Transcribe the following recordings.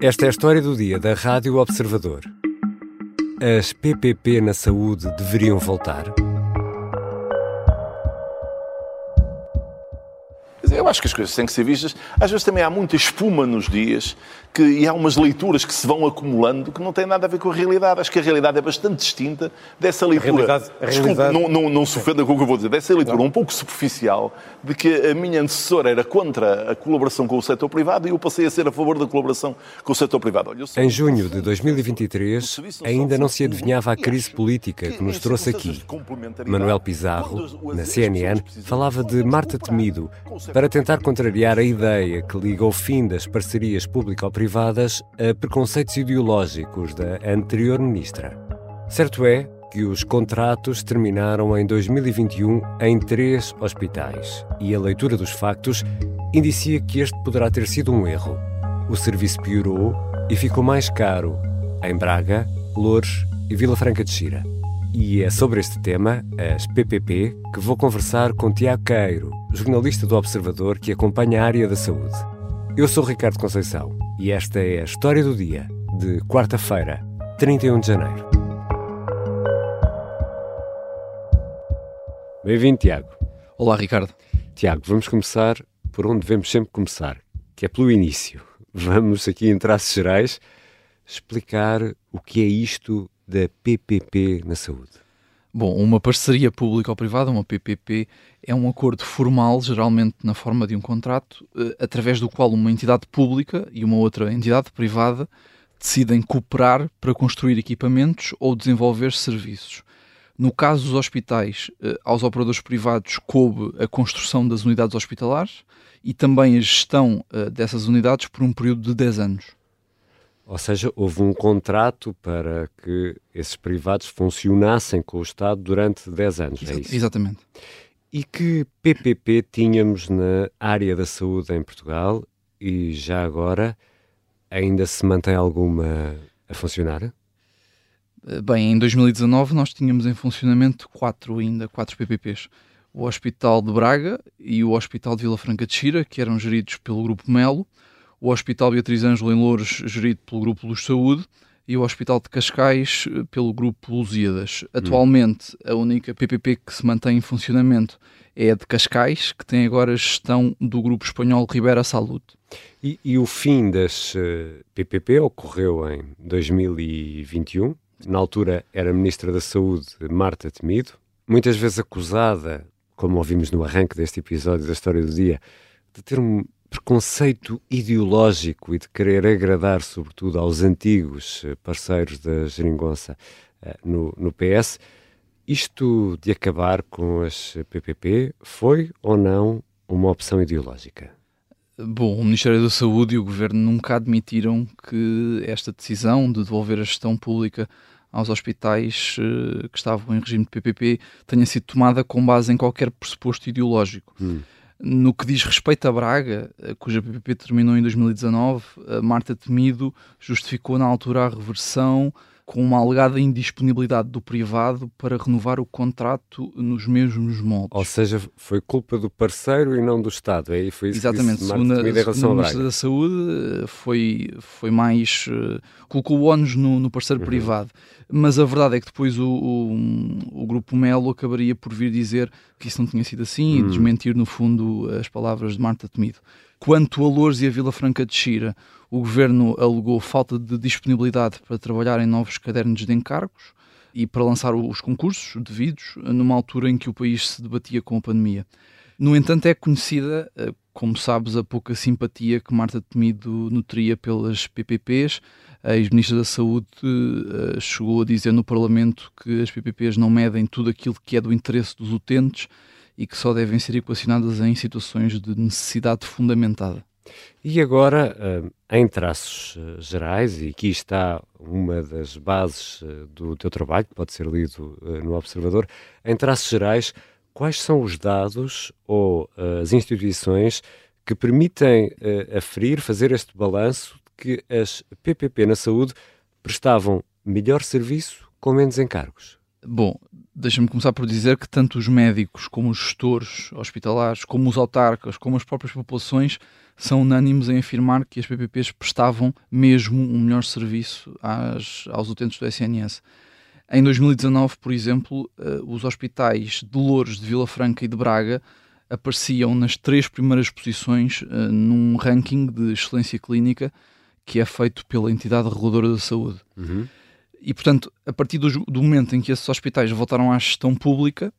Esta é a história do dia da Rádio Observador. As PPP na saúde deveriam voltar? Eu acho que as coisas têm que ser vistas. Às vezes também há muita espuma nos dias que, e há umas leituras que se vão acumulando que não têm nada a ver com a realidade. Acho que a realidade é bastante distinta dessa leitura. A realidade, a realidade... Desculpe, não, não, não se ofenda com o que eu vou dizer. Dessa leitura não. um pouco superficial de que a minha antecessora era contra a colaboração com o setor privado e eu passei a ser a favor da colaboração com o setor privado. Olha, em junho de 2023, ainda não se adivinhava a crise política que nos trouxe aqui. Manuel Pizarro, na CNN, falava de Marta Temido para tentar contrariar a ideia que liga o fim das parcerias público-privadas a preconceitos ideológicos da anterior ministra. Certo é que os contratos terminaram em 2021 em três hospitais e a leitura dos factos indicia que este poderá ter sido um erro. O serviço piorou e ficou mais caro em Braga, Loures e Vila Franca de Xira. E é sobre este tema, as PPP, que vou conversar com Tiago Queiro, jornalista do Observador que acompanha a área da saúde. Eu sou Ricardo Conceição e esta é a história do dia, de quarta-feira, 31 de janeiro. Bem-vindo, Tiago. Olá, Ricardo. Tiago, vamos começar por onde devemos sempre começar, que é pelo início. Vamos aqui em traços gerais explicar o que é isto da PPP na saúde? Bom, uma parceria pública-privada, uma PPP, é um acordo formal, geralmente na forma de um contrato, eh, através do qual uma entidade pública e uma outra entidade privada decidem cooperar para construir equipamentos ou desenvolver serviços. No caso dos hospitais, eh, aos operadores privados coube a construção das unidades hospitalares e também a gestão eh, dessas unidades por um período de 10 anos. Ou seja, houve um contrato para que esses privados funcionassem com o Estado durante 10 anos, é isso? Exatamente. E que PPP tínhamos na área da saúde em Portugal e já agora ainda se mantém alguma a funcionar? Bem, em 2019 nós tínhamos em funcionamento quatro ainda, quatro PPPs. O Hospital de Braga e o Hospital de Vila Franca de Xira, que eram geridos pelo Grupo Melo, o Hospital Beatriz Ângelo em Louros, gerido pelo Grupo Luz Saúde, e o Hospital de Cascais eh, pelo Grupo Lusíadas. Atualmente, a única PPP que se mantém em funcionamento é a de Cascais, que tem agora a gestão do Grupo Espanhol Ribera Saúde. E, e, o fim das uh, eh, PPP ocorreu em 2021. Na altura era Ministra da Saúde Marta Temido, muitas vezes acusada, como ouvimos no arranque deste episódio da História do Dia, de ter um preconceito ideológico e de querer agradar, sobretudo, aos antigos eh, parceiros da geringonça eh, no, no PS. Isto de acabar com as PPP foi ou não uma opção ideológica? Bom, o Ministério da Saúde e o Governo nunca admitiram que esta decisão de devolver a gestão pública aos hospitais uh, que estavam em regime de PPP tenha sido tomada com base em qualquer pressuposto ideológico. Hum. No que diz respeito a Braga, eh, cuja PPP terminou em 2019, Marta Temido justificou na altura a reversão com uma alegada indisponibilidade do privado para renovar o contrato nos mesmos moldes. Ou seja, foi culpa do parceiro e não do Estado, é? Foi isso Exatamente, que disse segundo, a Ministra da Saúde foi, foi mais... Uh, colocou o ónus no, no parceiro uhum. privado. Mas a verdade é que depois o, o, o, Grupo Melo acabaria por vir dizer que isso não tinha sido assim uhum. e desmentir, no fundo, as palavras de Marta Temido. Quanto a Lourdes e a Vila Franca de Xira, o governo alegou falta de disponibilidade para trabalhar em novos cadernos de encargos e para lançar os concursos devidos numa altura em que o país se debatia com a pandemia. No entanto, é conhecida, eh, como sabes, a pouca simpatia que Marta Temido nutria pelas PPPs. A ex-ministra da Saúde eh, chegou a dizer no Parlamento que as PPPs não medem tudo aquilo que é do interesse dos utentes e que só devem ser equacionadas em situações de necessidade fundamentada. E agora, eh, em traços eh, gerais, e aqui está uma das bases eh, do teu trabalho, que pode ser lido no Observador, em traços gerais, quais são os dados ou as instituições que permitem aferir, fazer este balanço que as PPP na saúde prestavam melhor serviço com menos encargos? Bom, deixa-me começar por dizer que tanto os médicos, como os gestores hospitalares, como os autarcas, como as próprias populações são unânimes em afirmar que as PPPs prestavam mesmo um melhor serviço às, aos utentes do SNS. Em 2019, por exemplo, uh, os hospitais de Louros, de Vila Franca e de Braga apareciam nas três primeiras posições uh, num ranking de excelência clínica que é feito pela entidade reguladora da saúde. Uhum. E, portanto, a partir do, do, momento em que esses hospitais voltaram à gestão pública,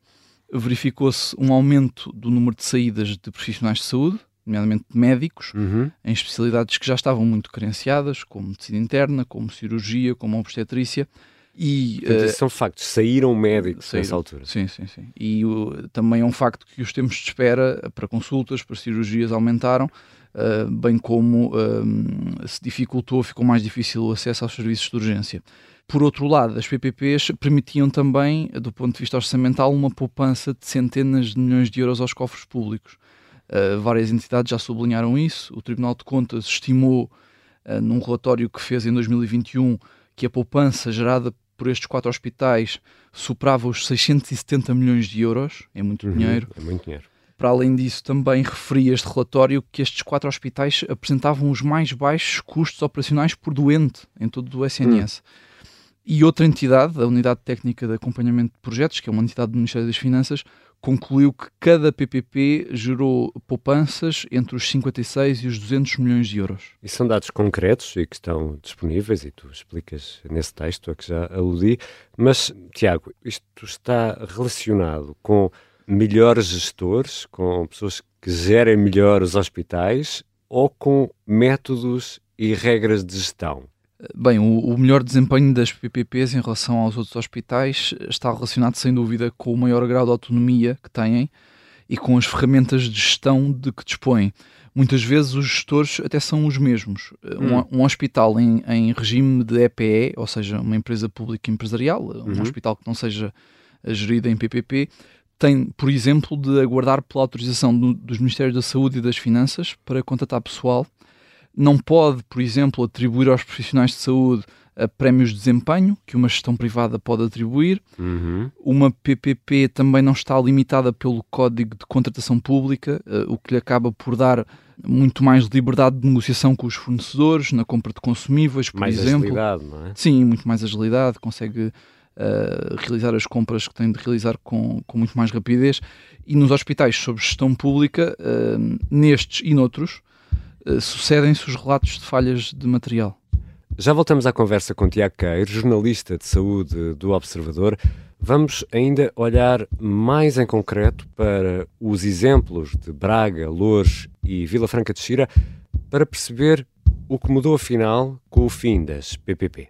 verificou-se um aumento do número de saídas de profissionais de saúde, nomeadamente médicos, uhum. em especialidades que já estavam muito carenciadas, como medicina interna, como cirurgia, como obstetrícia. E, uh, são factos, saíram médicos saíram, nessa altura. Sim, sim, sim. E uh, também é um facto que os tempos de espera para consultas, para cirurgias aumentaram, uh, bem como se dificultou, ficou mais difícil o acesso aos serviços de urgência. Por outro lado, as PPPs permitiam também, do ponto de vista orçamental, uma poupança de centenas de milhões de euros aos cofres públicos. Uh, várias entidades já sublinharam isso. O Tribunal de Contas estimou, uh, num relatório que fez em 2021, que a poupança gerada por estes quatro hospitais superava os 670 milhões de euros. É muito uhum, dinheiro. É muito dinheiro. Para além disso, também referia este relatório que estes quatro hospitais apresentavam os mais baixos custos operacionais por doente em todo o SNS. Uhum. E outra entidade, a Unidade Técnica de Acompanhamento de Projetos, que é uma entidade do Ministério das Finanças, concluiu que cada PPP gerou poupanças entre os 56 e os 200 milhões de euros. E são dados concretos e que estão disponíveis, e tu explicas nesse texto a que já aludi. Mas, Tiago, isto está relacionado com melhores gestores, com pessoas que gerem melhor os hospitais ou com métodos e regras de gestão? Bem, o, o, melhor desempenho das PPPs em relação aos outros hospitais está relacionado, sem dúvida, com o maior grau de autonomia que têm e com as ferramentas de gestão de que dispõem. Muitas vezes os gestores até são os mesmos. Hum. Um, um, hospital em, em, regime de EPE, ou seja, uma empresa pública empresarial, um uhum. hospital que não seja gerido em PPP, tem, por exemplo, de aguardar pela autorização do, dos Ministérios da Saúde e das Finanças para contratar pessoal não pode, por exemplo, atribuir aos profissionais de saúde a prémios de desempenho que uma gestão privada pode atribuir. Uhum. Uma PPP também não está limitada pelo Código de Contratação Pública, uh, o que lhe acaba por dar muito mais liberdade de negociação com os fornecedores na compra de consumíveis, por mais exemplo. agilidade, não é? Sim, muito mais agilidade, consegue uh, realizar as compras que tem de realizar com, com muito mais rapidez. E nos hospitais sob gestão pública, uh, nestes e noutros, eh, sucedem-se os relatos de falhas de material. Já voltamos à conversa com Tiago Queiro, jornalista de saúde do Observador. Vamos ainda olhar mais em concreto para os exemplos de Braga, Lourdes e Vila Franca de Xira para perceber o que mudou afinal com o fim das PPP.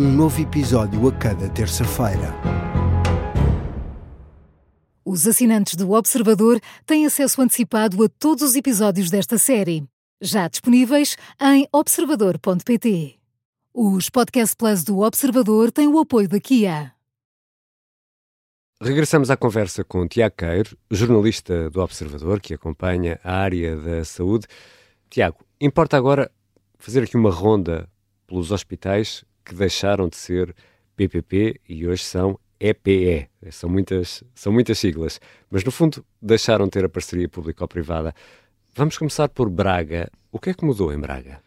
um novo episódio a cada terça-feira. Os assinantes do Observador têm acesso antecipado a todos os episódios desta série, já disponíveis em observador.pt. Os Podcast Plus do Observador têm o apoio da Kia. Regressamos à conversa com Tiago Queiro, jornalista do Observador, que acompanha a área da saúde. Tiago, importa agora fazer aqui uma ronda pelos hospitais que deixaram de ser PPP e hoje são EPE. São muitas, são muitas siglas, mas no fundo deixaram de ter a parceria público-privada. Vamos começar por Braga. O que é que mudou em Braga?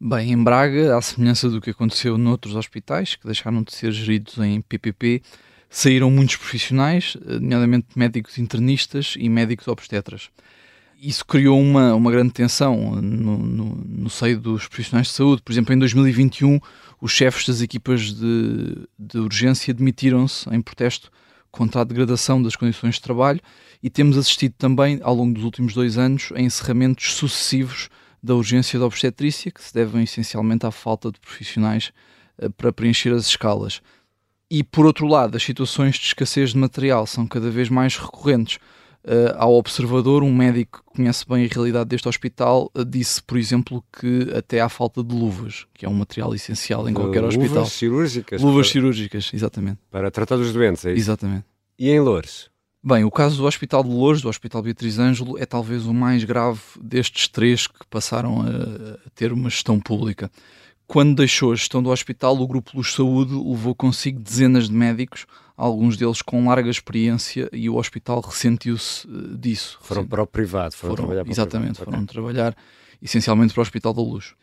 Bem, em Braga, à semelhança do que aconteceu noutros hospitais que deixaram de ser geridos em PPP, saíram muitos profissionais, nomeadamente médicos internistas e médicos obstetras isso criou uma, uma grande tensão no, no, no, seio dos profissionais de saúde. Por exemplo, em 2021, os chefes das equipas de, de urgência demitiram-se em protesto contra a degradação das condições de trabalho e temos assistido também, ao longo dos últimos dois anos, a encerramentos sucessivos da urgência da obstetrícia, que se devem essencialmente à falta de profissionais uh, para preencher as escalas. E, por outro lado, as situações de escassez de material são cada vez mais recorrentes. Uh, ao observador, um médico que conhece bem a realidade deste hospital uh, disse, por exemplo, que até há falta de luvas, que é um material essencial em qualquer luvas hospital. Luvas cirúrgicas. Luvas para... cirúrgicas, exatamente. Para tratar dos doentes, é isso? Exatamente. E em Loures? Bem, o caso do Hospital de Lourdes, do Hospital Beatriz Ângelo, é talvez o mais grave destes três que passaram a ter uma gestão pública. Quando deixou a gestão do hospital, o Grupo Luz Saúde levou consigo dezenas de médicos, alguns deles com larga experiência, e o hospital ressentiu-se eh, disso. Foram para o privado, foram, foram trabalhar para Exatamente, foram okay. trabalhar essencialmente para o Hospital da Luz.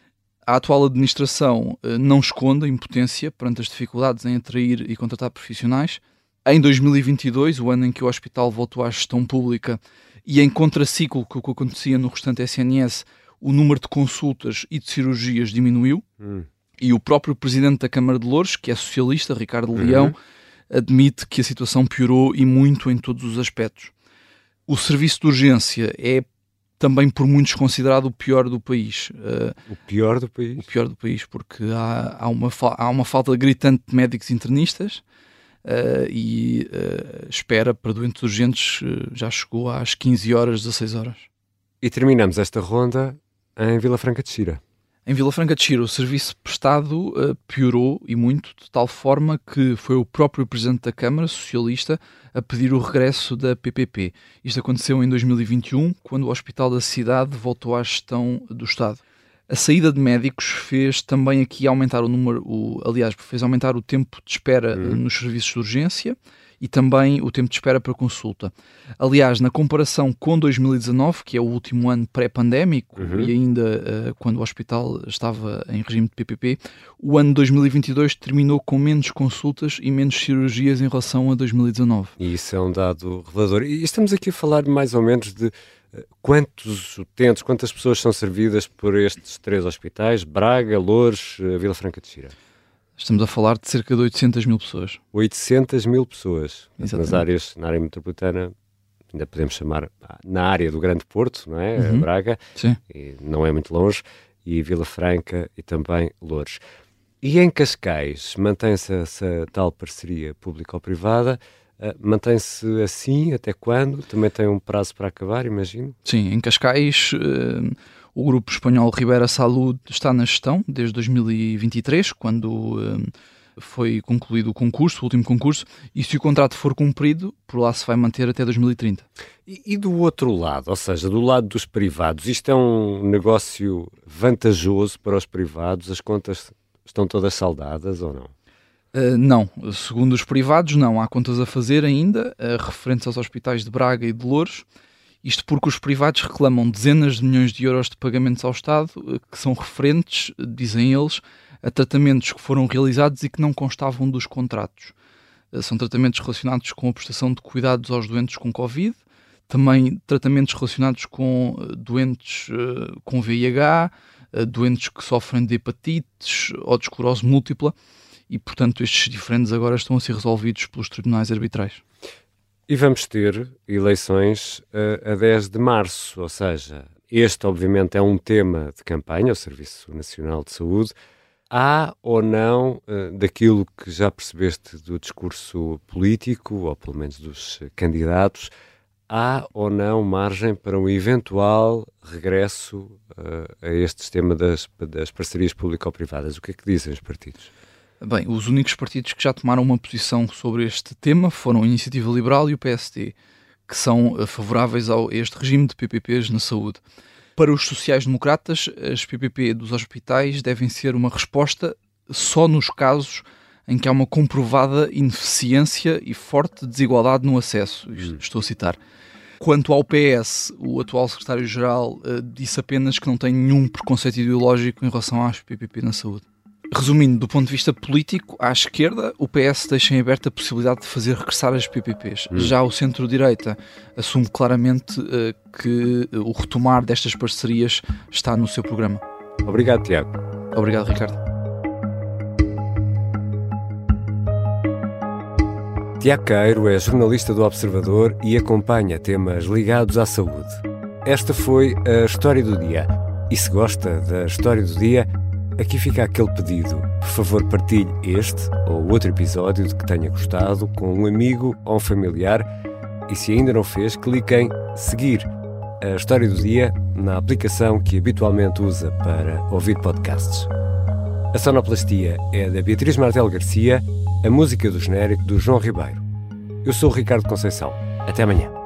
A atual administração eh, não esconde a impotência perante as dificuldades em atrair e contratar profissionais, em 2022, o ano em que o hospital voltou à gestão pública e em contraciclo com o que acontecia no restante SNS, o número de consultas e de cirurgias diminuiu. Hum. E o próprio presidente da Câmara de Louros, que é socialista, Ricardo uhum. Leão, admite que a situação piorou e muito em todos os aspectos. O serviço de urgência é também por muitos considerado o pior do país. Uh, o pior do país? O pior do país, porque há, há, uma, há uma falta gritante de médicos internistas, uh, e uh, espera para doentes urgentes uh, já chegou às 15 horas, 16 horas. E terminamos esta ronda em Vila Franca de Xira. Em Vila Franca de Xira, o serviço prestado piorou e muito, de tal forma que foi o próprio Presidente da Câmara, socialista, a pedir o regresso da PPP. Isto aconteceu em 2021, quando o Hospital da Cidade voltou à gestão do Estado. A saída de médicos fez também aqui aumentar o número, o, aliás, fez aumentar o tempo de espera uhum. nos serviços de urgência e também o tempo de espera para consulta. Aliás, na comparação com 2019, que é o último ano pré-pandémico uhum. e ainda uh, quando o hospital estava em regime de PPP, o ano 2022 terminou com menos consultas e menos cirurgias em relação a 2019. E isso é um dado revelador. E estamos aqui a falar mais ou menos de Quantos utentes, quantas pessoas são servidas por estes três hospitais? Braga, Loures, eh, Vila Franca de Xira? Estamos a falar de cerca de 800 mil pessoas. 800 mil pessoas. Exatamente. Nas áreas, na área metropolitana, ainda podemos chamar, na área do Grande Porto, não é? Uhum. Braga, Sim. não é muito longe, e Vila Franca e também Loures. E em Cascais, mantém-se essa tal parceria público-privada Uh, Mantém-se assim até quando? Também tem um prazo para acabar, imagino? Sim, em Cascais uh, o grupo espanhol Ribera Salud está na gestão desde 2023, quando uh, foi concluído o concurso, o último concurso, e se o contrato for cumprido, por lá se vai manter até 2030. E, e do outro lado, ou seja, do lado dos privados, isto é um negócio vantajoso para os privados? As contas estão todas saldadas ou não? Uh, não, segundo os privados, não. Há contas a fazer ainda, uh, referentes aos hospitais de Braga e de Louros. Isto porque os privados reclamam dezenas de milhões de euros de pagamentos ao Estado, uh, que são referentes, dizem eles, a tratamentos que foram realizados e que não constavam dos contratos. São tratamentos relacionados com a prestação de cuidados aos doentes com Covid, também tratamentos relacionados com doentes com VIH, doentes que sofrem de hepatites ou de esclerose múltipla e, portanto, estes diferentes agora estão a ser resolvidos pelos tribunais arbitrais. E vamos ter eleições uh, a 10 de março, ou seja, este obviamente é um tema de campanha, o Serviço Nacional de Saúde. Há ou não, uh, daquilo que já percebeste do discurso político, ou pelo menos dos candidatos, há ou não margem para um eventual regresso uh, a este sistema das, das parcerias público-privadas? O que é que dizem os partidos? Bem, os únicos partidos que já tomaram uma posição sobre este tema foram a Iniciativa Liberal e o PSD, que são eh, favoráveis a este regime de PPPs na saúde. Para os sociais-democratas, as PPP dos hospitais devem ser uma resposta só nos casos em que há uma comprovada ineficiência e forte desigualdade no acesso. Hum. Estou a citar. Quanto ao PS, o atual secretário-geral uh, disse apenas que não tem nenhum preconceito ideológico em relação às PPP na saúde. Resumindo, do ponto de vista político, à esquerda, o PS deixa em aberto a possibilidade de fazer regressar as PPPs. Hum. Já o centro-direita assume claramente uh, que o retomar destas parcerias está no seu programa. Obrigado, Tiago. Obrigado, Ricardo. Tiago Queiro é jornalista do Observador e acompanha temas ligados à saúde. Esta foi a história do dia. E se gosta da história do dia, aqui fica aquele pedido. Por favor, partilhe este ou outro episódio de que tenha gostado com um amigo ou um familiar. E se ainda não fez, clique em seguir a história do dia na aplicação que habitualmente usa para ouvir podcasts. A sonoplastia é da Beatriz Martel Garcia, a música do genérico do João Ribeiro. Eu sou o Ricardo Conceição. Até amanhã.